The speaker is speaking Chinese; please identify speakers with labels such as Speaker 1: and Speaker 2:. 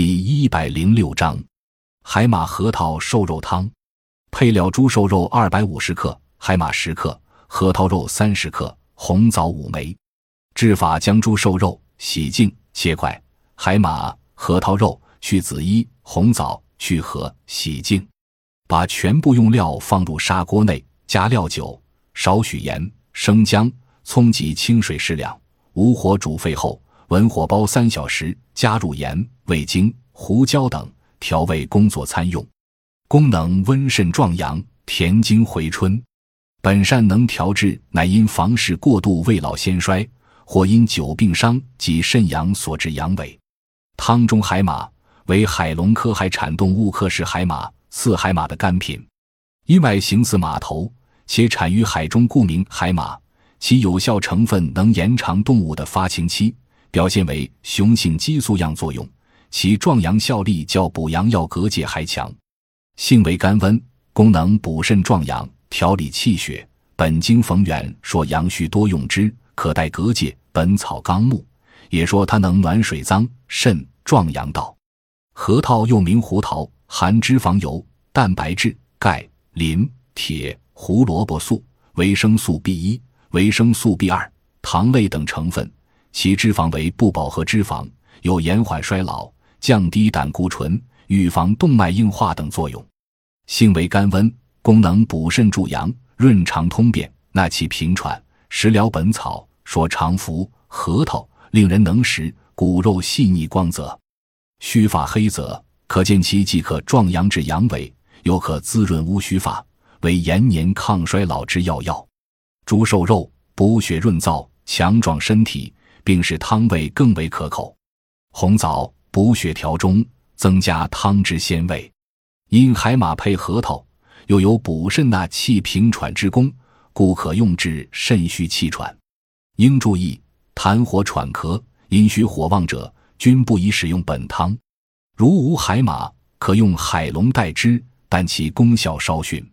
Speaker 1: 第一百零六章，海马核桃瘦肉汤。配料：猪瘦肉二百五十克，海马十克，核桃肉三十克，红枣五枚。制法：将猪瘦肉洗净切块，海马、核桃肉去籽衣，红枣去核洗净。把全部用料放入砂锅内，加料酒，少许盐、生姜、葱及清水适量，无火煮沸后，文火煲三小时，加入盐、味精、胡椒等调味，工作餐用。功能：温肾壮阳，填精回春。本善能调治，乃因房事过度、未老先衰，或因久病伤及肾阳所致阳痿。汤中海马为海龙科海产动物科氏海马。似海马的干品，因外形似马头，且产于海中，故名海马。其有效成分能延长动物的发情期，表现为雄性激素样作用。其壮阳效力较补阳药隔界还强。性为甘温，功能补肾壮阳，调理气血。本经冯远说阳虚多用之，可代蛤蚧。《本草纲目》也说它能暖水脏、肾壮阳道。核桃又名胡桃。含脂肪油、蛋白质、钙、磷、铁、胡萝卜素、维生素 B 一、维生素 B 二、糖类等成分，其脂肪为不饱和脂肪，有延缓衰老、降低胆固醇、预防动脉硬化等作用。性为甘温，功能补肾助阳、润肠通便、纳气平喘。食疗本草说常服核桃，令人能食，骨肉细腻光泽，须发黑泽。可见其既可壮阳治阳痿，又可滋润乌须发，为延年抗衰老之要药。猪瘦肉补血润燥，强壮身体，并使汤味更为可口。红枣补血调中，增加汤汁鲜味。因海马配核桃，又有补肾纳气平喘之功，故可用治肾虚气喘。应注意，痰火喘咳、阴虚火旺者，均不宜使用本汤。如无海马，可用海龙代之，但其功效稍逊。